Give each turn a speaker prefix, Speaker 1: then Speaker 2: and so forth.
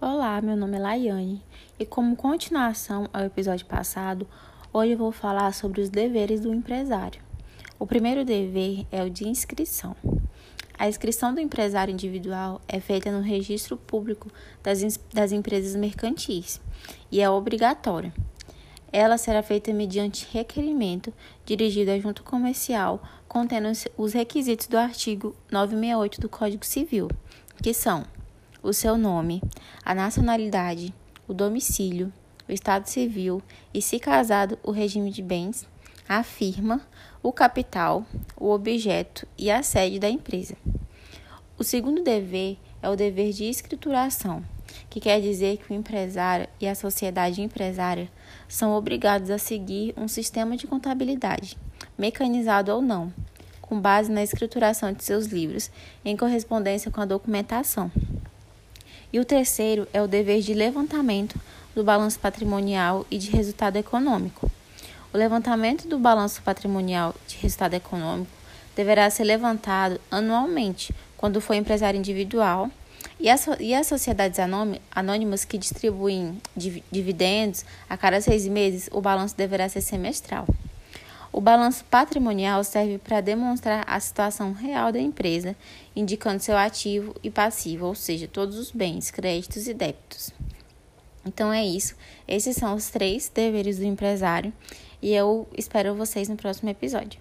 Speaker 1: Olá, meu nome é Laiane e, como continuação ao episódio passado, hoje eu vou falar sobre os deveres do empresário. O primeiro dever é o de inscrição. A inscrição do empresário individual é feita no registro público das, das empresas mercantis e é obrigatória. Ela será feita mediante requerimento dirigido à junta comercial contendo os requisitos do artigo 968 do Código Civil, que são o seu nome, a nacionalidade, o domicílio, o estado civil e, se casado, o regime de bens, a firma, o capital, o objeto e a sede da empresa. O segundo dever é o dever de escrituração, que quer dizer que o empresário e a sociedade empresária são obrigados a seguir um sistema de contabilidade, mecanizado ou não, com base na escrituração de seus livros em correspondência com a documentação. E o terceiro é o dever de levantamento do balanço patrimonial e de resultado econômico. O levantamento do balanço patrimonial de resultado econômico deverá ser levantado anualmente, quando for empresário individual, e as, e as sociedades anônimas que distribuem dividendos a cada seis meses, o balanço deverá ser semestral. O balanço patrimonial serve para demonstrar a situação real da empresa, indicando seu ativo e passivo, ou seja, todos os bens, créditos e débitos. Então é isso. Esses são os três deveres do empresário e eu espero vocês no próximo episódio.